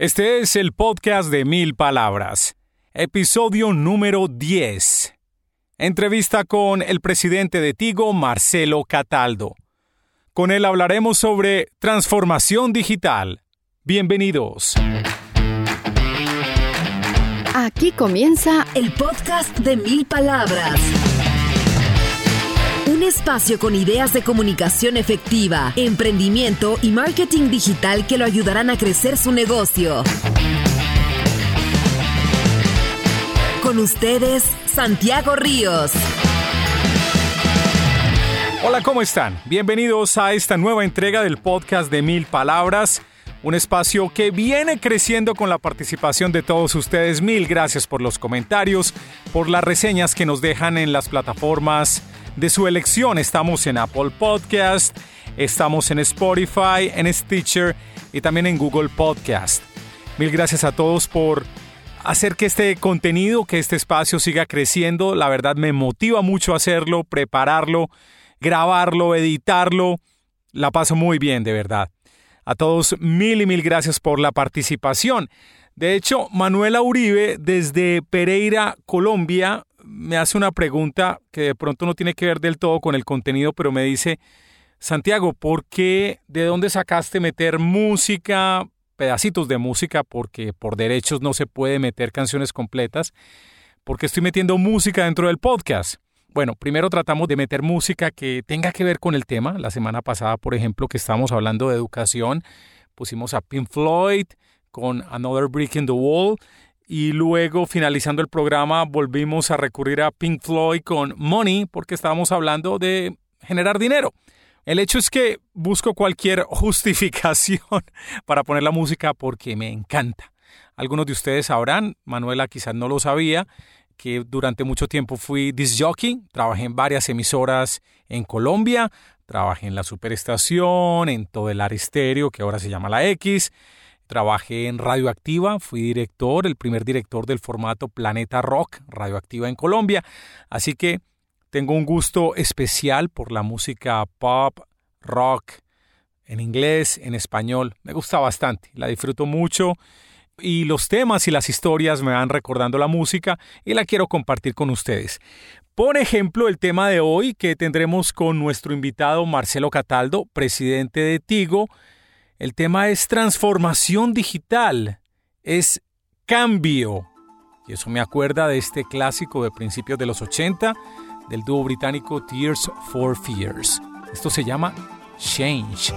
Este es el podcast de Mil Palabras, episodio número 10. Entrevista con el presidente de Tigo, Marcelo Cataldo. Con él hablaremos sobre transformación digital. Bienvenidos. Aquí comienza el podcast de Mil Palabras. Un espacio con ideas de comunicación efectiva, emprendimiento y marketing digital que lo ayudarán a crecer su negocio. Con ustedes, Santiago Ríos. Hola, ¿cómo están? Bienvenidos a esta nueva entrega del podcast de Mil Palabras, un espacio que viene creciendo con la participación de todos ustedes. Mil gracias por los comentarios, por las reseñas que nos dejan en las plataformas de su elección. Estamos en Apple Podcast, estamos en Spotify, en Stitcher y también en Google Podcast. Mil gracias a todos por hacer que este contenido, que este espacio siga creciendo. La verdad me motiva mucho hacerlo, prepararlo, grabarlo, editarlo. La paso muy bien, de verdad. A todos mil y mil gracias por la participación. De hecho, Manuela Uribe desde Pereira, Colombia, me hace una pregunta que de pronto no tiene que ver del todo con el contenido, pero me dice, Santiago, ¿por qué, de dónde sacaste meter música, pedacitos de música, porque por derechos no se puede meter canciones completas? porque estoy metiendo música dentro del podcast? Bueno, primero tratamos de meter música que tenga que ver con el tema. La semana pasada, por ejemplo, que estábamos hablando de educación, pusimos a Pink Floyd con Another Brick in the Wall y luego finalizando el programa volvimos a recurrir a Pink Floyd con Money porque estábamos hablando de generar dinero. El hecho es que busco cualquier justificación para poner la música porque me encanta. Algunos de ustedes sabrán, Manuela quizás no lo sabía, que durante mucho tiempo fui disc jockey, trabajé en varias emisoras en Colombia, trabajé en la Superestación, en todo el Aristéreo, que ahora se llama la X, Trabajé en Radioactiva, fui director, el primer director del formato Planeta Rock, Radioactiva en Colombia. Así que tengo un gusto especial por la música pop, rock, en inglés, en español. Me gusta bastante, la disfruto mucho y los temas y las historias me van recordando la música y la quiero compartir con ustedes. Por ejemplo, el tema de hoy que tendremos con nuestro invitado Marcelo Cataldo, presidente de Tigo, el tema es transformación digital, es cambio. Y eso me acuerda de este clásico de principios de los 80 del dúo británico Tears for Fears. Esto se llama Change.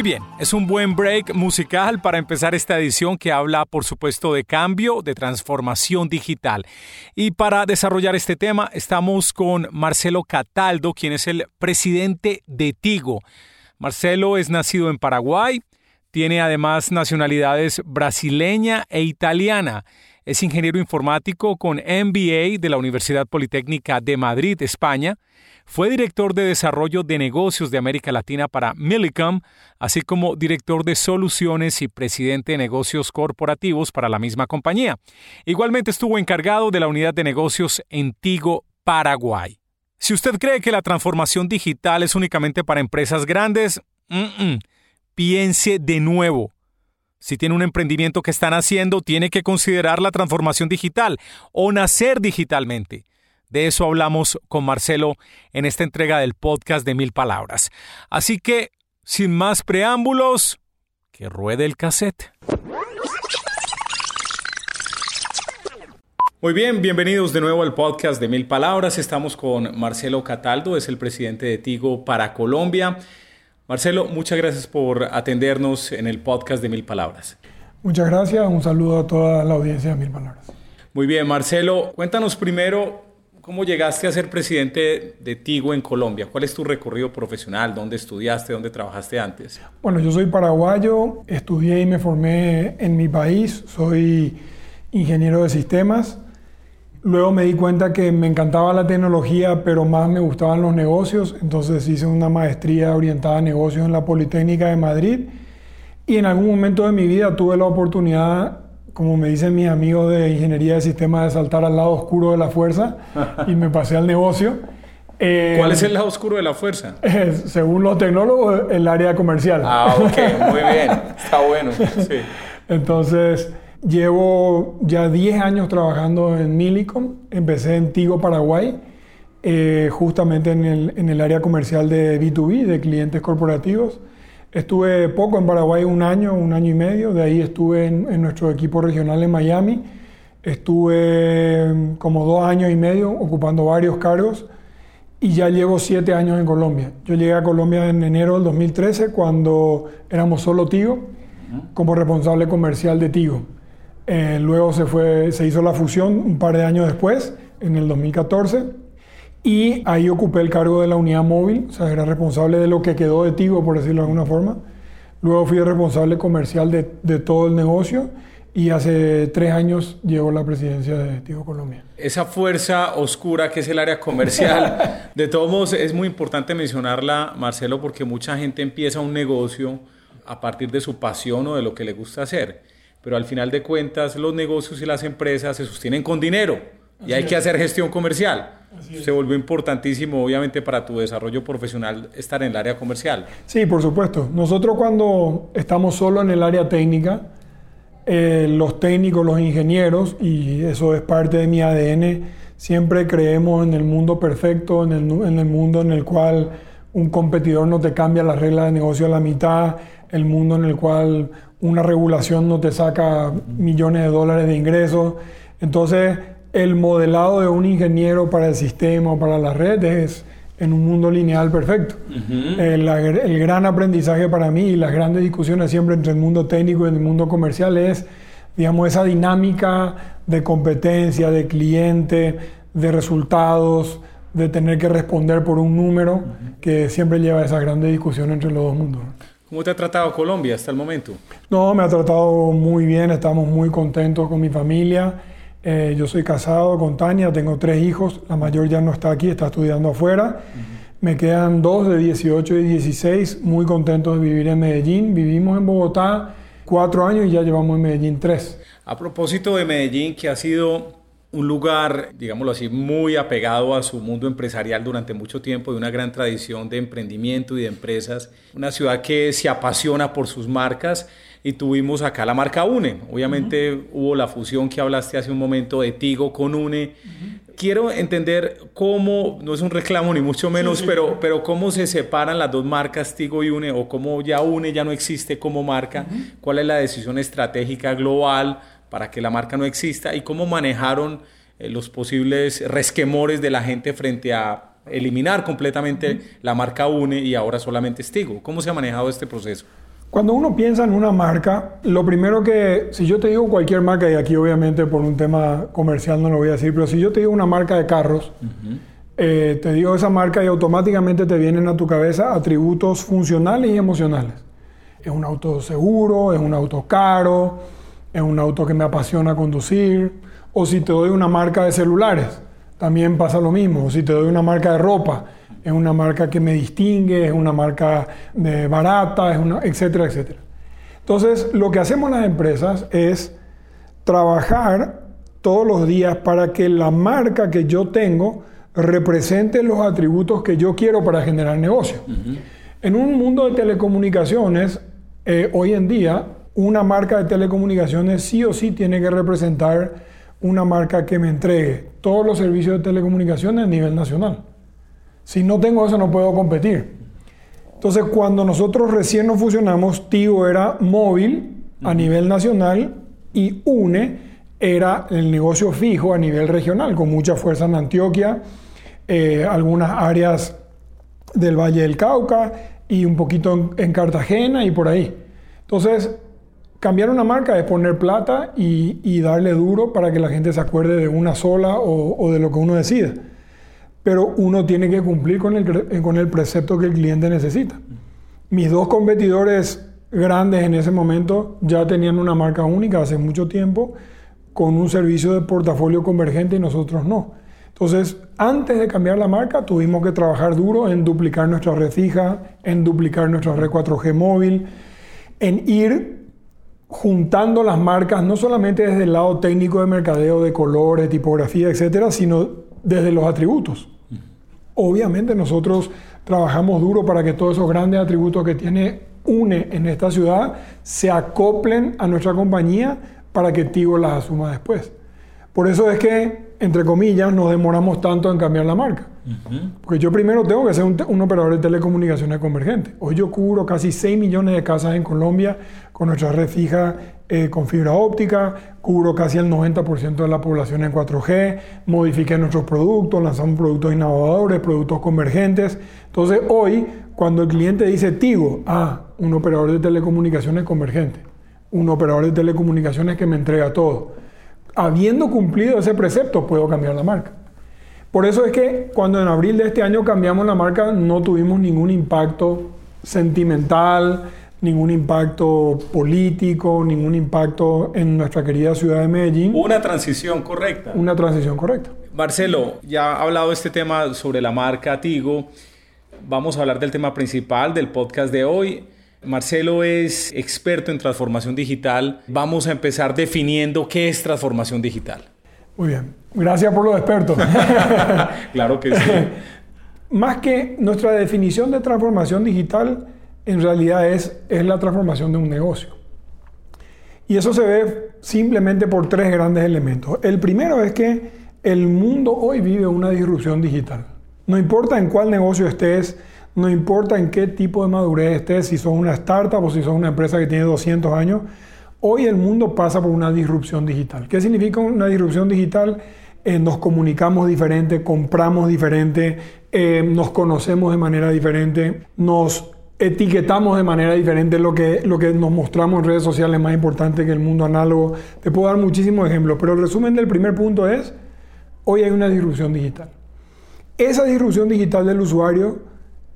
Muy bien, es un buen break musical para empezar esta edición que habla, por supuesto, de cambio, de transformación digital. Y para desarrollar este tema estamos con Marcelo Cataldo, quien es el presidente de Tigo. Marcelo es nacido en Paraguay, tiene además nacionalidades brasileña e italiana. Es ingeniero informático con MBA de la Universidad Politécnica de Madrid, España. Fue director de desarrollo de negocios de América Latina para Millicom, así como director de soluciones y presidente de negocios corporativos para la misma compañía. Igualmente estuvo encargado de la unidad de negocios en Tigo, Paraguay. Si usted cree que la transformación digital es únicamente para empresas grandes, piense de nuevo. Si tiene un emprendimiento que están haciendo, tiene que considerar la transformación digital o nacer digitalmente. De eso hablamos con Marcelo en esta entrega del podcast de Mil Palabras. Así que, sin más preámbulos, que ruede el cassette. Muy bien, bienvenidos de nuevo al podcast de Mil Palabras. Estamos con Marcelo Cataldo, es el presidente de Tigo para Colombia. Marcelo, muchas gracias por atendernos en el podcast de Mil Palabras. Muchas gracias, un saludo a toda la audiencia de Mil Palabras. Muy bien, Marcelo, cuéntanos primero cómo llegaste a ser presidente de Tigo en Colombia. ¿Cuál es tu recorrido profesional? ¿Dónde estudiaste? ¿Dónde trabajaste antes? Bueno, yo soy paraguayo, estudié y me formé en mi país, soy ingeniero de sistemas. Luego me di cuenta que me encantaba la tecnología, pero más me gustaban los negocios. Entonces hice una maestría orientada a negocios en la Politécnica de Madrid. Y en algún momento de mi vida tuve la oportunidad, como me dicen mis amigos de ingeniería de sistemas, de saltar al lado oscuro de la fuerza y me pasé al negocio. Eh, ¿Cuál es el lado oscuro de la fuerza? según los tecnólogos, el área comercial. Ah, ok, muy bien. Está bueno. Sí. Entonces, llevo ya 10 años trabajando en Milicom. Empecé en Tigo, Paraguay, eh, justamente en el, en el, área comercial de B2B, de clientes corporativos. Estuve poco en Paraguay, un año, un año y medio. De ahí estuve en, en nuestro equipo regional en Miami. Estuve como dos años y medio ocupando varios cargos y ya llevo siete años en Colombia. Yo llegué a Colombia en enero del 2013 cuando éramos solo Tigo como responsable comercial de Tigo. Eh, luego se, fue, se hizo la fusión un par de años después, en el 2014, y ahí ocupé el cargo de la unidad móvil, o sea, era responsable de lo que quedó de Tigo, por decirlo de alguna forma. Luego fui responsable comercial de, de todo el negocio y hace tres años llegó la presidencia de Tigo Colombia. Esa fuerza oscura que es el área comercial, de todos modos es muy importante mencionarla, Marcelo, porque mucha gente empieza un negocio a partir de su pasión o de lo que le gusta hacer. Pero al final de cuentas los negocios y las empresas se sostienen con dinero y hay que hacer gestión comercial. Se volvió importantísimo, obviamente, para tu desarrollo profesional estar en el área comercial. Sí, por supuesto. Nosotros cuando estamos solo en el área técnica, eh, los técnicos, los ingenieros, y eso es parte de mi ADN, siempre creemos en el mundo perfecto, en el, en el mundo en el cual un competidor no te cambia las reglas de negocio a la mitad, el mundo en el cual una regulación no te saca millones de dólares de ingresos. Entonces, el modelado de un ingeniero para el sistema o para la red es en un mundo lineal perfecto. el, el, gran aprendizaje para mí y las grandes discusiones siempre entre el mundo técnico y el mundo comercial es, digamos, esa dinámica de competencia, de cliente, de resultados, de tener que responder por un número que siempre lleva a esa grandes discusión entre los dos mundos. ¿Cómo te ha tratado Colombia hasta el momento? No, me ha tratado muy bien, estamos muy contentos con mi familia. Eh, yo soy casado con Tania, tengo tres hijos, la mayor ya no está aquí, está estudiando afuera. Me quedan dos de 18 y 16, muy contentos de vivir en Medellín. Vivimos en Bogotá cuatro años y ya llevamos en Medellín tres. A propósito de Medellín, que ha sido un lugar, digámoslo así, muy apegado a su mundo empresarial durante mucho tiempo, de una gran tradición de emprendimiento y de empresas, una ciudad que se apasiona por sus marcas y tuvimos acá la marca UNE. Obviamente hubo la fusión que hablaste hace un momento de Tigo con UNE. Quiero entender cómo, no es un reclamo ni mucho menos, pero, pero cómo se separan las dos marcas Tigo y UNE o cómo ya UNE ya no existe como marca, cuál es la decisión estratégica global para que la marca no exista y cómo manejaron eh, los posibles resquemores de la gente frente a eliminar completamente la marca UNE y ahora solamente Stigo. ¿Cómo se ha manejado este proceso? Cuando uno piensa en una marca, lo primero que, si yo te digo cualquier marca, y aquí obviamente por un tema comercial no lo voy a decir, pero si yo te digo una marca de carros, eh, te digo esa marca y automáticamente te vienen a tu cabeza atributos funcionales y emocionales. Es un auto seguro, es un auto caro, es un auto que me apasiona conducir, o si te doy una marca de celulares, también pasa lo mismo, o si te doy una marca de ropa, es una marca que me distingue, es una marca de barata, es una, etcétera, etcétera. Entonces, lo que hacemos las empresas es trabajar todos los días para que la marca que yo tengo represente los atributos que yo quiero para generar negocio. En un mundo de telecomunicaciones, eh, hoy en día, una marca de telecomunicaciones sí o sí tiene que representar una marca que me entregue todos los servicios de telecomunicaciones a nivel nacional. Si no tengo eso no puedo competir. Entonces cuando nosotros recién nos fusionamos, Tigo era móvil a nivel nacional y UNE era el negocio fijo a nivel regional, con mucha fuerza en Antioquia, eh, algunas áreas del Valle del Cauca y un poquito en Cartagena y por ahí. Entonces, Cambiar una marca es poner plata y, darle duro para que la gente se acuerde de una sola o, de lo que uno decida. Pero uno tiene que cumplir con el, con el precepto que el cliente necesita. Mis dos competidores grandes en ese momento ya tenían una marca única hace mucho tiempo. con un servicio de portafolio convergente y nosotros no. Entonces, antes de cambiar la marca, tuvimos que trabajar duro en duplicar nuestra red fija, en duplicar nuestra red 4G móvil, en ir juntando las marcas, no solamente desde el lado técnico de mercadeo, de colores, tipografía, etcétera, sino desde los atributos. Obviamente nosotros trabajamos duro para que todos esos grandes atributos que tiene UNE en esta ciudad se acoplen a nuestra compañía para que Tigo las asuma después. Por eso es que, entre comillas, nos demoramos tanto en cambiar la marca. Porque yo primero tengo que ser un, operador de telecomunicaciones convergente. Hoy yo cubro casi 6 millones de casas en Colombia con nuestra red fija eh, con fibra óptica, cubro casi el 90% de la población en 4G, modifiqué nuestros productos, lanzamos productos innovadores, productos convergentes. Entonces hoy, cuando el cliente dice Tigo, ah, un operador de telecomunicaciones convergente, un operador de telecomunicaciones que me entrega todo. Habiendo cumplido ese precepto, puedo cambiar la marca. Por eso es que cuando en abril de este año cambiamos la marca, no tuvimos ningún impacto sentimental, ningún impacto político, ningún impacto en nuestra querida ciudad de Medellín. Una transición correcta. Una transición correcta. Marcelo, ya ha hablado este tema sobre la marca Tigo. Vamos a hablar del tema principal del podcast de hoy. Marcelo es experto en transformación digital. Vamos a empezar definiendo qué es transformación digital. Muy bien. Gracias por los expertos. claro que sí. Más que nuestra definición de transformación digital, en realidad es, es la transformación de un negocio. Y eso se ve simplemente por tres grandes elementos. El primero es que el mundo hoy vive una disrupción digital. No importa en cuál negocio estés, no importa en qué tipo de madurez estés, si sos una startup o si sos una empresa que tiene 200 años, hoy el mundo pasa por una disrupción digital. ¿Qué significa una disrupción digital? Eh, nos comunicamos diferente, compramos diferente, eh, nos conocemos de manera diferente, nos etiquetamos de manera diferente lo que, lo que nos mostramos en redes sociales más importante que el mundo análogo. Te puedo dar muchísimos ejemplos, pero el resumen del primer punto es, hoy hay una disrupción digital. Esa disrupción digital del usuario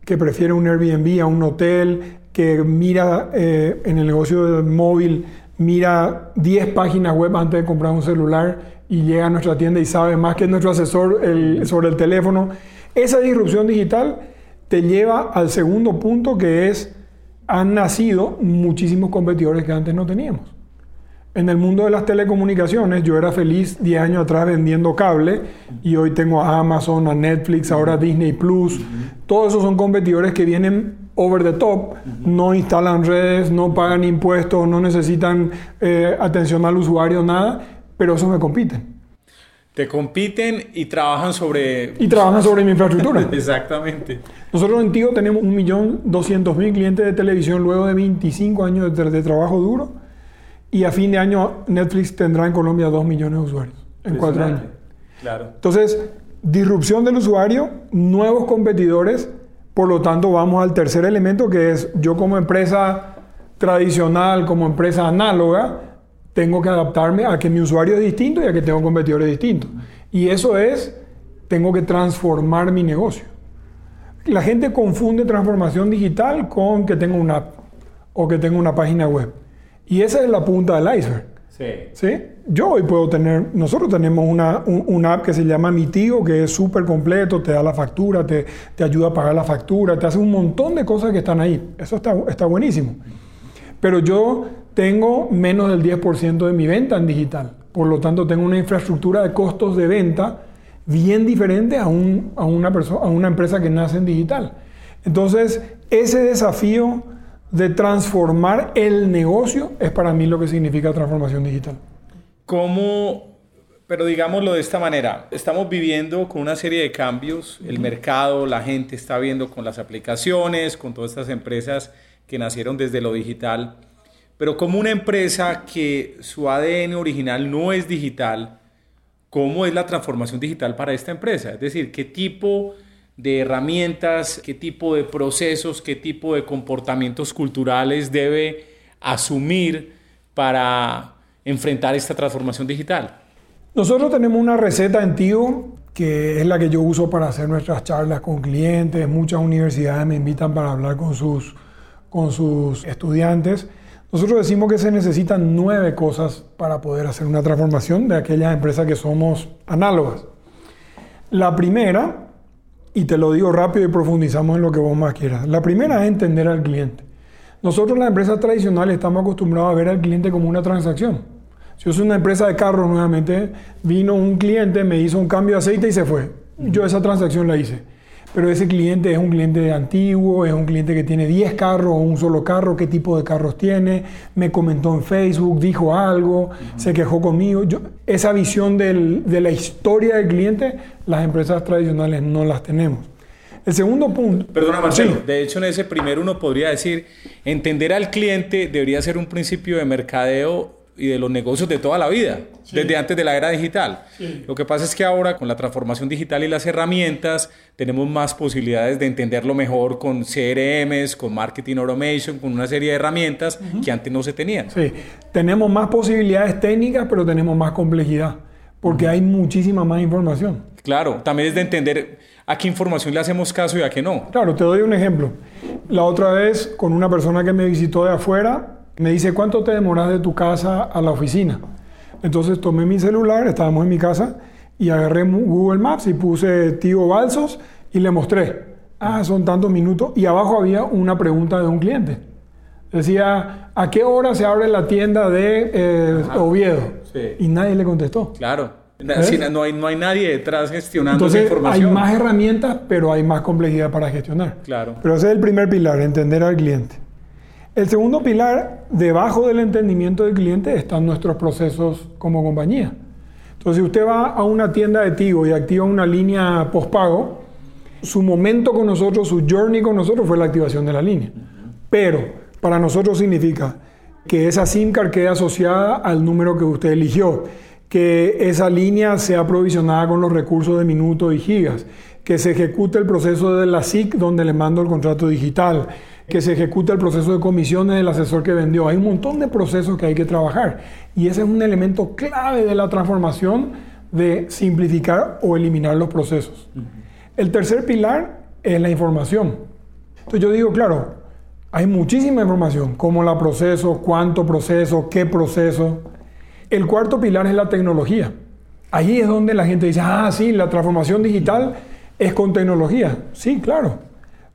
que prefiere un Airbnb a un hotel, que mira eh, en el negocio móvil, mira 10 páginas web antes de comprar un celular y llega a nuestra tienda y sabe más que nuestro asesor sobre el teléfono. Esa disrupción digital te lleva al segundo punto que es, han nacido muchísimos competidores que antes no teníamos. En el mundo de las telecomunicaciones, yo era feliz 10 años atrás vendiendo cable y hoy tengo a Amazon, a Netflix, ahora Disney Plus. Todos esos son competidores que vienen over the top, no instalan redes, no pagan impuestos, no necesitan eh, atención al usuario, nada, pero eso me compiten. Te compiten y trabajan sobre... Y trabajan sobre mi infraestructura. Exactamente. Nosotros en Tigo tenemos 1.200.000 clientes de televisión luego de 25 años de, trabajo duro. Y a fin de año Netflix tendrá en Colombia 2 millones de usuarios en 4 años. Claro. Entonces, disrupción del usuario, nuevos competidores. Por lo tanto, vamos al tercer elemento que es yo como empresa tradicional, como empresa análoga, tengo que adaptarme a que mi usuario es distinto y a que tengo competidores distintos. Y eso es, tengo que transformar mi negocio. La gente confunde transformación digital con que tengo una app o que tengo una página web. Y esa es la punta del iceberg. Sí. ¿Sí? Yo hoy puedo tener, nosotros tenemos una, app que se llama Mi Tío, que es súper completo, te da la factura, te, te, ayuda a pagar la factura, te hace un montón de cosas que están ahí. Eso está, está buenísimo. Pero yo tengo menos del 10% de mi venta en digital. Por lo tanto, tengo una infraestructura de costos de venta bien diferente a, un, a, una, a una empresa que nace en digital. Entonces, ese desafío de transformar el negocio es para mí lo que significa transformación digital. ¿Cómo, pero digámoslo de esta manera, estamos viviendo con una serie de cambios, el mercado, la gente está viendo con las aplicaciones, con todas estas empresas que nacieron desde lo digital, pero como una empresa que su ADN original no es digital, ¿cómo es la transformación digital para esta empresa? Es decir, ¿qué tipo de herramientas, qué tipo de procesos, qué tipo de comportamientos culturales debe asumir para enfrentar esta transformación digital? Nosotros tenemos una receta en Tigo que es la que yo uso para hacer nuestras charlas con clientes. Muchas universidades me invitan para hablar con sus, con sus estudiantes Nosotros decimos que se necesitan nueve cosas para poder hacer una transformación de aquellas empresas que somos análogas. La primera, y te lo digo rápido y profundizamos en lo que vos más quieras, la primera es entender al cliente. Nosotros las empresas tradicionales estamos acostumbrados a ver al cliente como una transacción. Si yo soy una empresa de carros nuevamente, vino un cliente, me hizo un cambio de aceite y se fue. Yo esa transacción la hice pero ese cliente es un cliente antiguo, es un cliente que tiene 10 carros o un solo carro, qué tipo de carros tiene, me comentó en Facebook, dijo algo, se quejó conmigo. esa visión de la historia del cliente, las empresas tradicionales no las tenemos. El segundo punto. Perdona, Marcelo. De hecho, en ese primero uno podría decir, entender al cliente debería ser un principio de mercadeo y de los negocios de toda la vida, desde antes de la era digital. Lo que pasa es que ahora con la transformación digital y las herramientas tenemos más posibilidades de entenderlo mejor con CRMs, con marketing automation, con una serie de herramientas que antes no se tenían. Sí, tenemos más posibilidades técnicas, pero tenemos más complejidad, porque hay muchísima más información. Claro, también es de entender a qué información le hacemos caso y a qué no. Claro, te doy un ejemplo. La otra vez con una persona que me visitó de afuera, me dice, ¿cuánto te demoras de tu casa a la oficina? Entonces tomé mi celular, estábamos en mi casa, y agarré Google Maps y puse Tío Balsos y le mostré. Ah, son tantos minutos. Y abajo había una pregunta de un cliente. Decía, ¿a qué hora se abre la tienda de eh, Oviedo? Y nadie le contestó. Claro. no, hay, no hay nadie detrás gestionando esa información. Hay más herramientas, pero hay más complejidad para gestionar. Claro. Pero ese es el primer pilar, entender al cliente. El segundo pilar, debajo del entendimiento del cliente, están nuestros procesos como compañía. Entonces, si usted va a una tienda de Tigo y activa una línea postpago, su momento con nosotros, su journey con nosotros fue la activación de la línea. Pero para nosotros significa que esa SIM card quede asociada al número que usted eligió, que esa línea sea provisionada con los recursos de minutos y gigas, que se ejecute el proceso de la SIC donde le mando el contrato digital, que se ejecuta el proceso de comisiones del asesor que vendió. Hay un montón de procesos que hay que trabajar y ese es un elemento clave de la transformación de simplificar o eliminar los procesos. El tercer pilar es la información. Entonces yo digo, claro, hay muchísima información, cómo la proceso, cuánto proceso, qué proceso. El cuarto pilar es la tecnología. Ahí es donde la gente dice, ah, sí, la transformación digital es con tecnología. Sí, claro.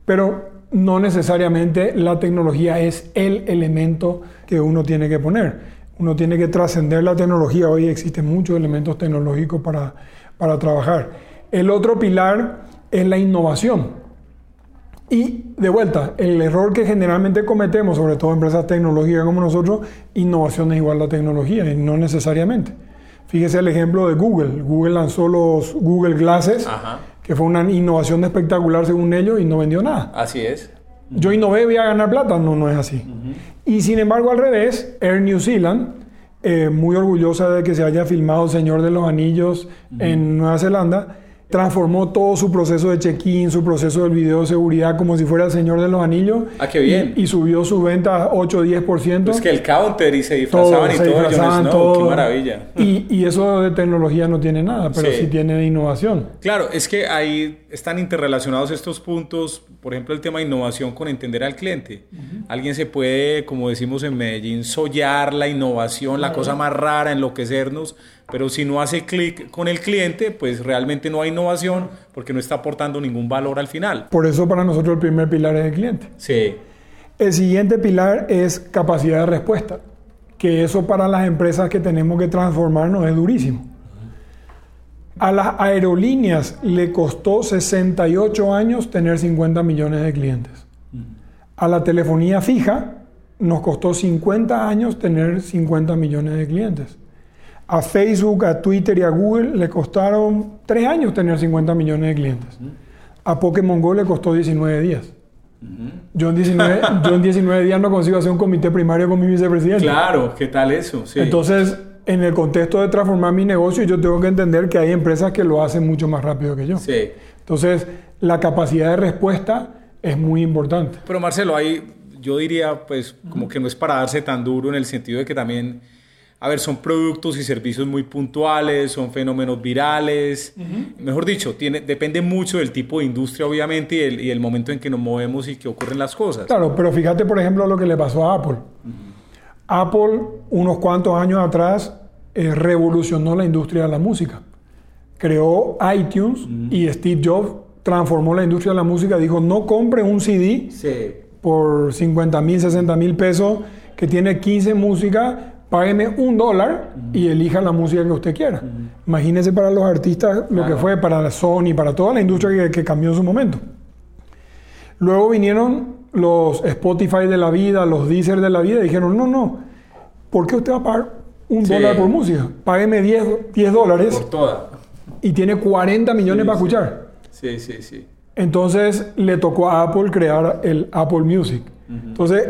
Pero no necesariamente la tecnología es el elemento que uno tiene que poner. Uno tiene que trascender la tecnología. Hoy existen muchos elementos tecnológicos para, para trabajar. El otro pilar es la innovación. Y de vuelta, el error que generalmente cometemos, sobre todo empresas tecnológicas como nosotros, innovación es igual a tecnología y no necesariamente. Fíjese el ejemplo de Google. Google lanzó los Google Glasses, que fue una innovación espectacular según ellos y no vendió nada. Así es. Yo innové, voy a ganar plata. No, no es así. Y sin embargo, al revés, Air New Zealand, eh, muy orgullosa de que se haya filmado Señor de los Anillos en Nueva Zelanda, transformó todo su proceso de check-in, su proceso del video de seguridad como si fuera el Señor de los Anillos. Ah, qué bien. Y, subió su venta 8 o 10%. Es que el counter y se disfrazaban y todo. todo. qué maravilla. Y, y, eso de tecnología no tiene nada, pero sí. tiene de innovación. Claro, es que ahí están interrelacionados estos puntos. Por ejemplo, el tema de innovación con entender al cliente. Alguien se puede, como decimos en Medellín, sollar la innovación, la cosa más rara, enloquecernos pero si no hace clic con el cliente, pues realmente no hay innovación porque no está aportando ningún valor al final. Por eso para nosotros el primer pilar es el cliente. Sí. El siguiente pilar es capacidad de respuesta, que eso para las empresas que tenemos que transformarnos es durísimo. A las aerolíneas le costó 68 años tener 50 millones de clientes. A la telefonía fija nos costó 50 años tener 50 millones de clientes. A Facebook, a Twitter y a Google le costaron tres años tener 50 millones de clientes. A Pokémon Go le costó 19 días. yo, en 19, yo en 19 días no consigo hacer un comité primario con mi vicepresidente. Claro, ¿qué tal eso? Entonces, en el contexto de transformar mi negocio, yo tengo que entender que hay empresas que lo hacen mucho más rápido que yo. Sí. Entonces, la capacidad de respuesta es muy importante. Pero Marcelo, ahí yo diría, pues, como que no es para darse tan duro en el sentido de que también a ver, son productos y servicios muy puntuales, son fenómenos virales. Mejor dicho, tiene, depende mucho del tipo de industria, obviamente, y el, momento en que nos movemos y que ocurren las cosas. Claro, pero fíjate, por ejemplo, lo que le pasó a Apple. Apple, unos cuantos años atrás, eh, revolucionó la industria de la música. Creó iTunes y Steve Jobs transformó la industria de la música. Dijo, no compre un CD por 50 mil, 60 mil pesos que tiene 15 músicas, págueme un dólar y elija la música que usted quiera. Imagínese para los artistas lo que fue para Sony, para toda la industria que, que cambió en su momento. Luego vinieron los Spotify de la vida, los Deezer de la vida, y dijeron, no, no, ¿por qué usted va a pagar un dólar por música? Págueme 10, 10 dólares. Por toda. Y tiene 40 millones para escuchar. Sí, sí, sí. Entonces le tocó a Apple crear el Apple Music. Entonces,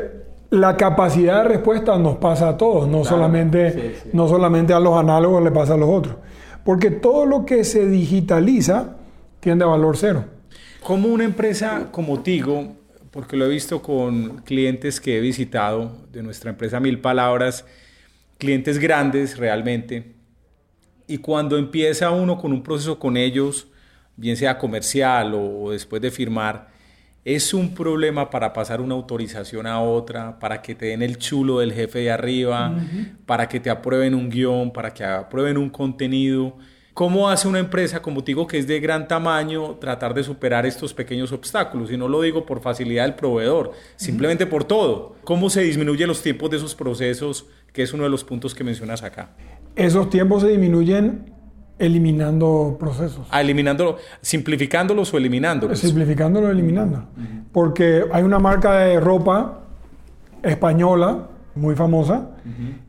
la capacidad de respuesta nos pasa a todos, no, solamente, no solamente a los análogos le pasa a los otros. Porque todo lo que se digitaliza tiende a valor cero. Como una empresa como Tigo, porque lo he visto con clientes que he visitado de nuestra empresa Mil Palabras, clientes grandes realmente, y cuando empieza uno con un proceso con ellos, bien sea comercial o después de firmar, es un problema para pasar una autorización a otra, para que te den el chulo del jefe de arriba, para que te aprueben un guion, para que aprueben un contenido. ¿Cómo hace una empresa como digo que es de gran tamaño tratar de superar estos pequeños obstáculos? Y no lo digo por facilidad del proveedor, simplemente por todo. ¿Cómo se disminuyen los tiempos de esos procesos, que es uno de los puntos que mencionas acá? Esos tiempos se disminuyen eliminando procesos. Ah, eliminándolo, simplificándolos o eliminándolos. Simplificándolos o eliminándolos. Porque hay una marca de ropa española, muy famosa,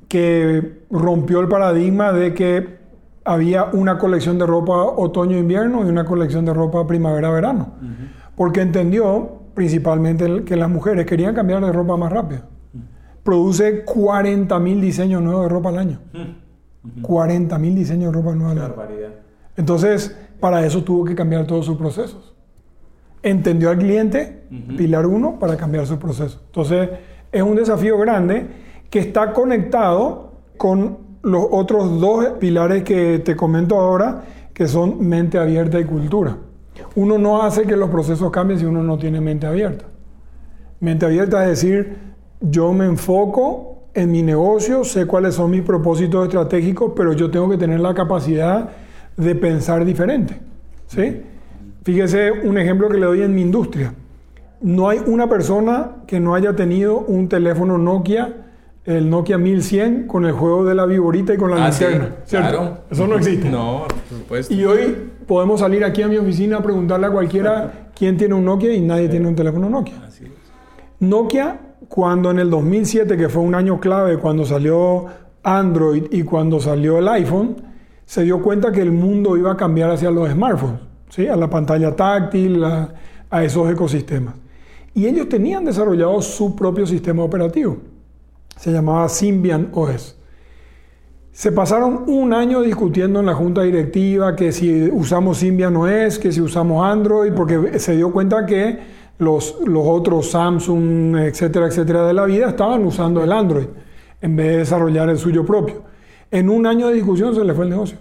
que rompió el paradigma de que había una colección de ropa otoño-invierno y una colección de ropa primavera-verano. Porque entendió principalmente que las mujeres querían cambiar de ropa más rápido. Produce 40 mil diseños nuevos de ropa al año. 40 mil diseños de ropa nueva. Entonces, para eso tuvo que cambiar todos sus procesos. Entendió al cliente, pilar uno, para cambiar sus procesos. Entonces, es un desafío grande que está conectado con los otros dos pilares que te comento ahora, que son mente abierta y cultura. Uno no hace que los procesos cambien si uno no tiene mente abierta. Mente abierta es decir, yo me enfoco en mi negocio, sé cuáles son mis propósitos estratégicos, pero yo tengo que tener la capacidad de pensar diferente. ¿sí? Fíjese un ejemplo que le doy en mi industria. No hay una persona que no haya tenido un teléfono Nokia, el Nokia 1100, con el juego de la viborita y con la ah, linterna. Claro. Eso no existe. No, por supuesto. Y hoy podemos salir aquí a mi oficina a preguntarle a cualquiera quién tiene un Nokia y nadie tiene un teléfono Nokia. Nokia cuando en el 2007, que fue un año clave, cuando salió Android y cuando salió el iPhone, se dio cuenta que el mundo iba a cambiar hacia los smartphones, ¿sí? a la pantalla táctil, a, esos ecosistemas. Y ellos tenían desarrollado su propio sistema operativo. Se llamaba Symbian OS. Se pasaron un año discutiendo en la junta directiva que si usamos Symbian OS, que si usamos Android, porque se dio cuenta que los, los otros Samsung, etcétera, etcétera de la vida estaban usando el Android en vez de desarrollar el suyo propio. En un año de discusión se le fue el negocio.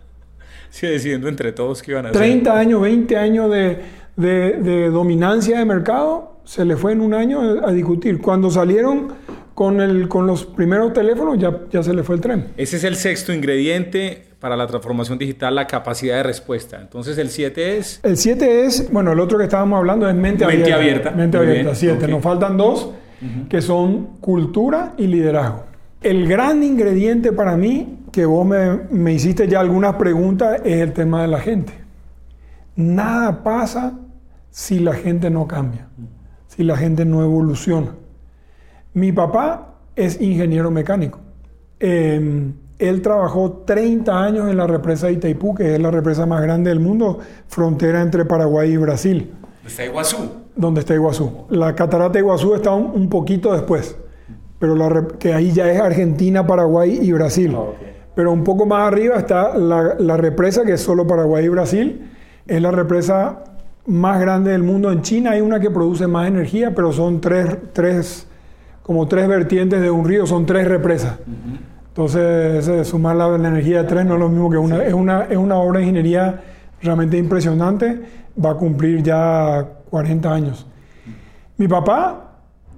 sí, decidiendo entre todos qué iban a hacer. 30 años, 20 años de, de, dominancia de mercado, se le fue en un año a discutir. Cuando salieron con, el, con los primeros teléfonos, ya, ya se le fue el tren. Ese es el sexto ingrediente para la transformación digital la capacidad de respuesta. Entonces el 7 es... El 7 es, bueno, el otro que estábamos hablando es mente, mente abierta. Mente abierta, 7. Nos faltan dos, que son cultura y liderazgo. El gran ingrediente para mí, que vos me, me hiciste ya algunas preguntas, es el tema de la gente. Nada pasa si la gente no cambia, si la gente no evoluciona. Mi papá es ingeniero mecánico. Eh, él trabajó 30 años en la represa de Itaipú, que es la represa más grande del mundo, frontera entre Paraguay y Brasil. ¿Dónde está Iguazú? Donde está Iguazú. La catarata de Iguazú está un, poquito después, pero la, que ahí ya es Argentina, Paraguay y Brasil. Ah, pero un poco más arriba está la, represa, que es solo Paraguay y Brasil. Es la represa más grande del mundo. En China hay una que produce más energía, pero son tres, tres como tres vertientes de un río, son tres represas. Entonces, sumar la, energía de tres no es lo mismo que una, es una, es una obra de ingeniería realmente impresionante, va a cumplir ya 40 años. Mi papá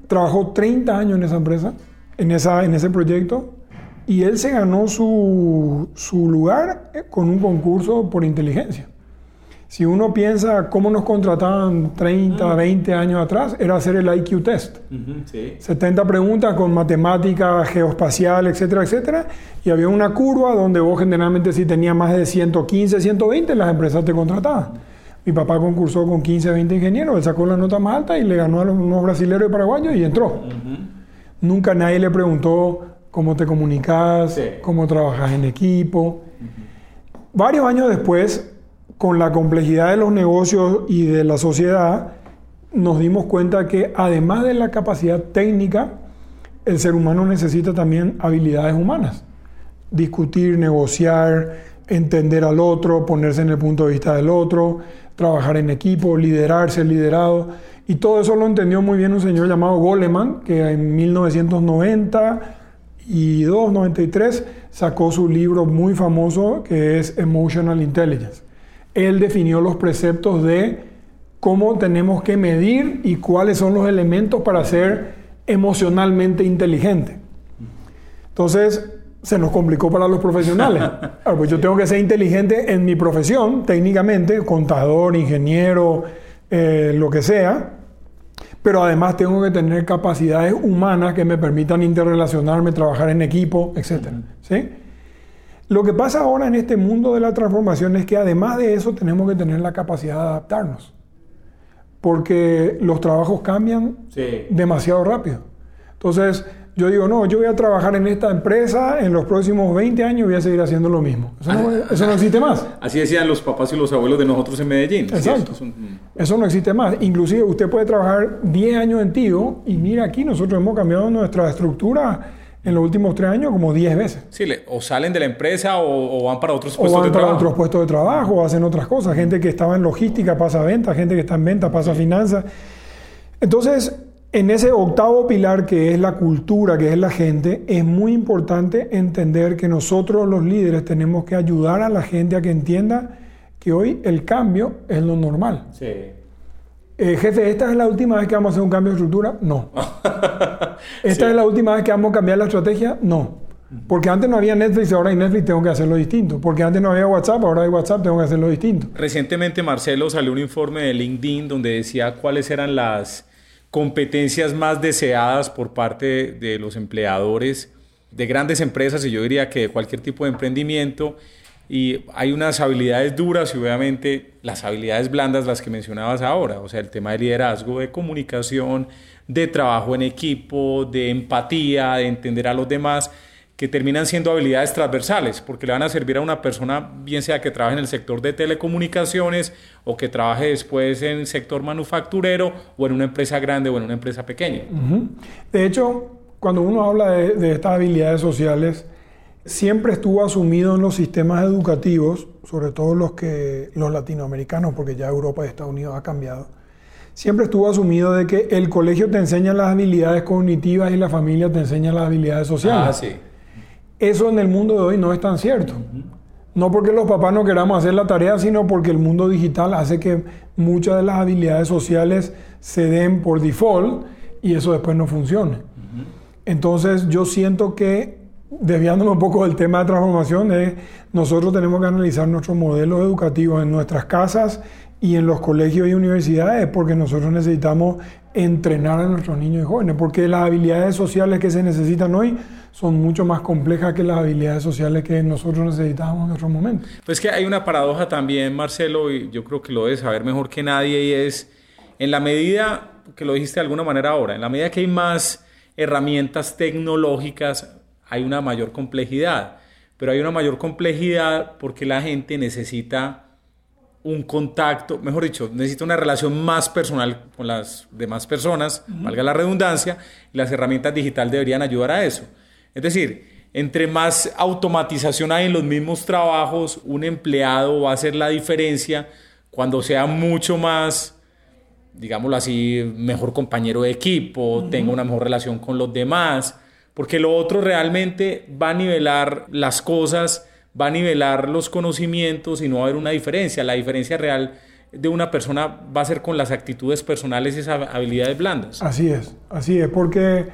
trabajó 30 años en esa empresa, en, esa, en ese proyecto y él se ganó su, su lugar eh, con un concurso por inteligencia. Si uno piensa cómo nos contrataban 30, 20 años atrás, era hacer el IQ test. 70 preguntas con matemática, geoespacial, etcétera, etcétera. Y había una curva donde vos generalmente si tenías más de 115, 120, las empresas te contrataban. Mi papá concursó con 15, 20 ingenieros, él sacó la nota más alta y le ganó a los, unos brasileños y paraguayos y entró. Nunca nadie le preguntó cómo te comunicas, cómo trabajas en equipo. Varios años después, con la complejidad de los negocios y de la sociedad, nos dimos cuenta que además de la capacidad técnica, el ser humano necesita también habilidades humanas. Discutir, negociar, entender al otro, ponerse en el punto de vista del otro, trabajar en equipo, liderar, ser liderado. Y todo eso lo entendió muy bien un señor llamado Goleman, que en 1992, 93 sacó su libro muy famoso que es Emotional Intelligence él definió los preceptos de cómo tenemos que medir y cuáles son los elementos para ser emocionalmente inteligente. Entonces, se nos complicó para los profesionales. pues yo tengo que ser inteligente en mi profesión, técnicamente, contador, ingeniero, eh, lo que sea, pero además tengo que tener capacidades humanas que me permitan interrelacionarme, trabajar en equipo, etc. ¿Sí? Lo que pasa ahora en este mundo de la transformación es que además de eso tenemos que tener la capacidad de adaptarnos. Porque los trabajos cambian demasiado rápido. Entonces, yo digo, no, yo voy a trabajar en esta empresa, en los próximos 20 años voy a seguir haciendo lo mismo. Eso no, eso no existe más. Así decían los papás y los abuelos de nosotros en Medellín. Exacto. Eso no existe más. Inclusive usted puede trabajar 10 años en tío y mira aquí, nosotros hemos cambiado nuestra estructura en los últimos tres años como 10 veces. Sí, o salen de la empresa o, van para otros puestos de trabajo. O van para otros puestos de trabajo, o hacen otras cosas. Gente que estaba en logística pasa a venta, gente que está en venta pasa a finanzas. Entonces, en ese octavo pilar que es la cultura, que es la gente, es muy importante entender que nosotros los líderes tenemos que ayudar a la gente a que entienda que hoy el cambio es lo normal. Sí. Eh, jefe, ¿esta es la última vez que vamos a hacer un cambio de estructura? No. ¿Esta es la última vez que vamos a cambiar la estrategia? No. Porque antes no había Netflix, ahora hay Netflix, tengo que hacerlo distinto. Porque antes no había WhatsApp, ahora hay WhatsApp, tengo que hacerlo distinto. Recientemente, Marcelo, salió un informe de LinkedIn donde decía cuáles eran las competencias más deseadas por parte de los empleadores de grandes empresas y yo diría que de cualquier tipo de emprendimiento y hay unas habilidades duras y obviamente las habilidades blandas, las que mencionabas ahora, o sea, el tema de liderazgo, de comunicación, de trabajo en equipo, de empatía, de entender a los demás, que terminan siendo habilidades transversales, porque le van a servir a una persona, bien sea que trabaje en el sector de telecomunicaciones o que trabaje después en el sector manufacturero o en una empresa grande o en una empresa pequeña. De hecho, cuando uno habla de, de estas habilidades sociales, siempre estuvo asumido en los sistemas educativos, sobre todo los, que, los latinoamericanos, porque ya Europa y Estados Unidos ha cambiado, siempre estuvo asumido de que el colegio te enseña las habilidades cognitivas y la familia te enseña las habilidades sociales. Ah, sí. Eso en el mundo de hoy no es tan cierto. No porque los papás no queramos hacer la tarea, sino porque el mundo digital hace que muchas de las habilidades sociales se den por default y eso después no funcione. Entonces yo siento que desviándome un poco del tema de transformación, es nosotros tenemos que analizar nuestros modelos educativos en nuestras casas y en los colegios y universidades, porque nosotros necesitamos entrenar a nuestros niños y jóvenes, porque las habilidades sociales que se necesitan hoy son mucho más complejas que las habilidades sociales que nosotros necesitábamos en otros momentos. Pues que hay una paradoja también, Marcelo, y yo creo que lo debes saber mejor que nadie, y es, en la medida, que lo dijiste de alguna manera ahora, en la medida que hay más herramientas tecnológicas, hay una mayor complejidad, pero hay una mayor complejidad porque la gente necesita un contacto, mejor dicho, necesita una relación más personal con las demás personas, valga la redundancia, y las herramientas digitales deberían ayudar a eso. Es decir, entre más automatización hay en los mismos trabajos, un empleado va a hacer la diferencia cuando sea mucho más, digámoslo así, mejor compañero de equipo, tenga una mejor relación con los demás, porque lo otro realmente va a nivelar las cosas, va a nivelar los conocimientos y no va a haber una diferencia. La diferencia real de una persona va a ser con las actitudes personales y esas habilidades blandas. Así es, así es, porque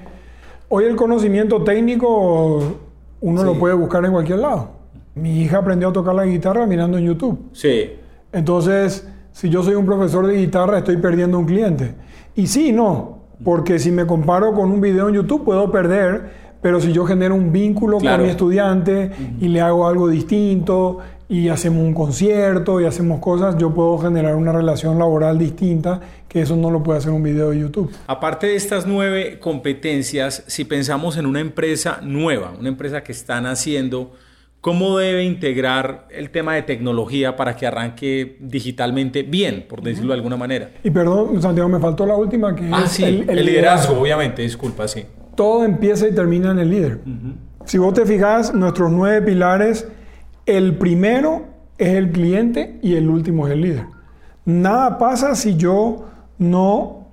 Hoy el conocimiento técnico uno lo puede buscar en cualquier lado. Mi hija aprendió a tocar la guitarra mirando en YouTube. Sí. Entonces, si yo soy un profesor de guitarra, estoy perdiendo un cliente. Y sí, no, porque si me comparo con un video en YouTube, puedo perder, pero si yo genero un vínculo con mi estudiante y le hago algo distinto y hacemos un concierto y hacemos cosas, yo puedo generar una relación laboral distinta que eso no lo puede hacer un video de YouTube. Aparte de estas nueve competencias, si pensamos en una empresa nueva, una empresa que están haciendo, ¿cómo debe integrar el tema de tecnología para que arranque digitalmente bien, por decirlo de alguna manera? Y perdón, Santiago, me faltó la última que ah, sí, el, liderazgo, obviamente, disculpa, sí. Todo empieza y termina en el líder. Si vos te fijas, nuestros nueve pilares el primero es el cliente y el último es el líder. Nada pasa si yo no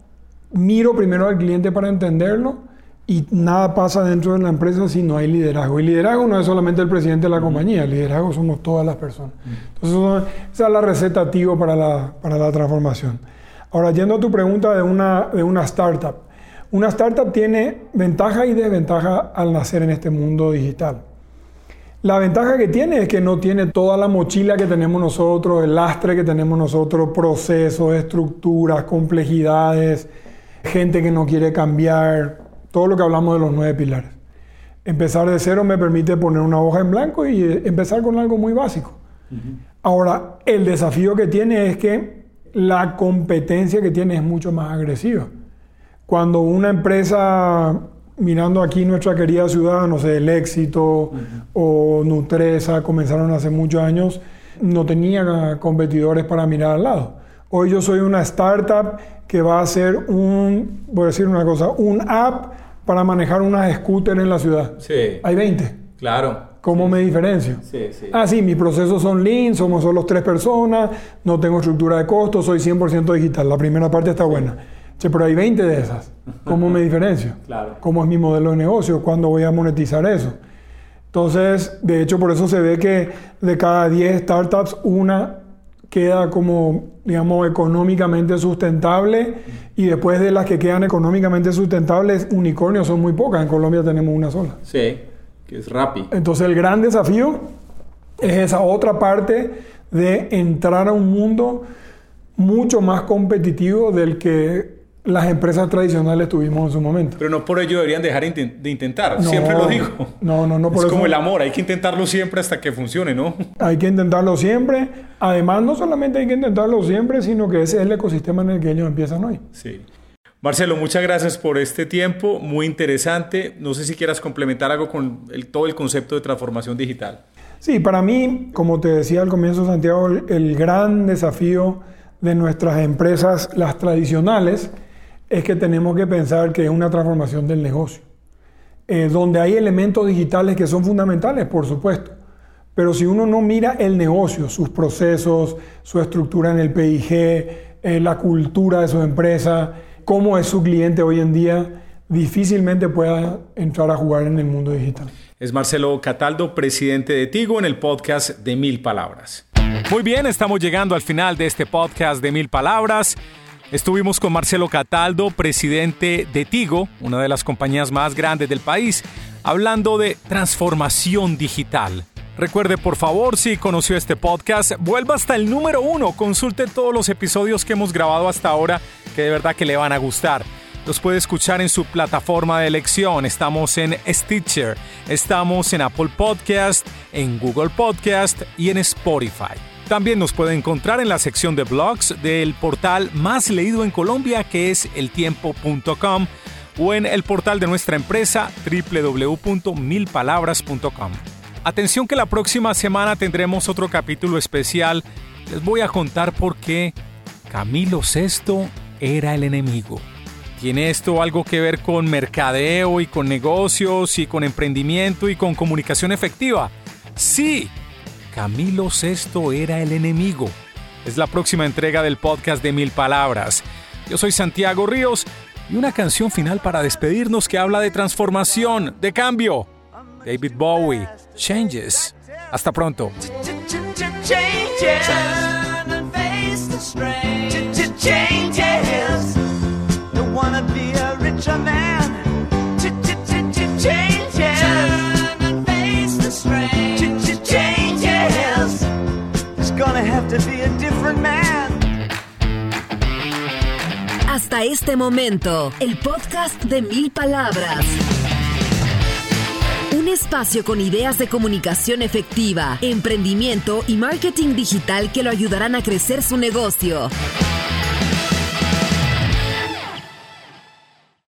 miro primero al cliente para entenderlo y nada pasa dentro de la empresa si no hay liderazgo. Y liderazgo no es solamente el presidente de la compañía, el liderazgo somos todas las personas. Entonces, esa es la receta tío para la, para la transformación. Ahora, yendo a tu pregunta de una, de una startup. Una startup tiene ventaja y desventaja al nacer en este mundo digital. La ventaja que tiene es que no tiene toda la mochila que tenemos nosotros, el lastre que tenemos nosotros, procesos, estructuras, complejidades, gente que no quiere cambiar, todo lo que hablamos de los nueve pilares. Empezar de cero me permite poner una hoja en blanco y eh, empezar con algo muy básico. Ahora, el desafío que tiene es que la competencia que tiene es mucho más agresiva. Cuando una empresa mirando aquí nuestra querida ciudad, no sé, El Éxito o Nutresa, comenzaron hace muchos años, no tenía competidores para mirar al lado. Hoy yo soy una startup que va a hacer un, voy a decir una cosa, un app para manejar unas scooters en la ciudad. Sí. Hay 20. Claro. ¿Cómo me diferencio? Sí, sí. Ah, sí, mis procesos son lean, somos solo tres personas, no tengo estructura de costos, soy 100% digital. La primera parte está buena. Che, pero hay 20 de esas. ¿Cómo me diferencio? Claro. ¿Cómo es mi modelo de negocio? ¿Cuándo voy a monetizar eso? Entonces, de hecho, por eso se ve que de cada 10 startups, una queda como, digamos, económicamente sustentable y después de las que quedan económicamente sustentables, unicornios son muy pocas. En Colombia tenemos una sola. Sí, que es Rappi. Entonces, el gran desafío es esa otra parte de entrar a un mundo mucho más competitivo del que las empresas tradicionales tuvimos en su momento. Pero no por ello deberían dejar de intentar, siempre lo digo. No, no, no por es como el amor, hay que intentarlo siempre hasta que funcione, ¿no? Hay que intentarlo siempre. Además, no solamente hay que intentarlo siempre, sino que ese es el ecosistema en el que ellos empiezan hoy. Sí. Marcelo, muchas gracias por este tiempo, muy interesante. No sé si quieras complementar algo con todo el concepto de transformación digital. Sí, para mí, como te decía al comienzo, Santiago, el gran desafío de nuestras empresas, las tradicionales, es que tenemos que pensar que es una transformación del negocio, eh, donde hay elementos digitales que son fundamentales, por supuesto, pero si uno no mira el negocio, sus procesos, su estructura en el PIG, eh, la cultura de su empresa, cómo es su cliente hoy en día, difícilmente pueda entrar a jugar en el mundo digital. Es Marcelo Cataldo, presidente de Tigo, en el podcast de Mil Palabras. Muy bien, estamos llegando al final de este podcast de Mil Palabras. Estuvimos con Marcelo Cataldo, presidente de Tigo, una de las compañías más grandes del país, hablando de transformación digital. Recuerde por favor, si conoció este podcast, vuelva hasta el número uno, consulte todos los episodios que hemos grabado hasta ahora, que de verdad que le van a gustar. Los puede escuchar en su plataforma de elección. Estamos en Stitcher, estamos en Apple Podcast, en Google Podcast y en Spotify. También nos puede encontrar en la sección de blogs del portal más leído en Colombia que es eltiempo.com o en el portal de nuestra empresa www.milpalabras.com. Atención que la próxima semana tendremos otro capítulo especial. Les voy a contar por qué Camilo VI era el enemigo. ¿Tiene esto algo que ver con mercadeo y con negocios y con emprendimiento y con comunicación efectiva? Sí, Camilo VI era el enemigo. Es la próxima entrega del podcast de Mil Palabras. Yo soy Santiago Ríos y una canción final para despedirnos que habla de transformación, de cambio. David Bowie, Changes. Hasta pronto. Hasta este momento, el podcast de mil palabras. Un espacio con ideas de comunicación efectiva, emprendimiento y marketing digital que lo ayudarán a crecer su negocio.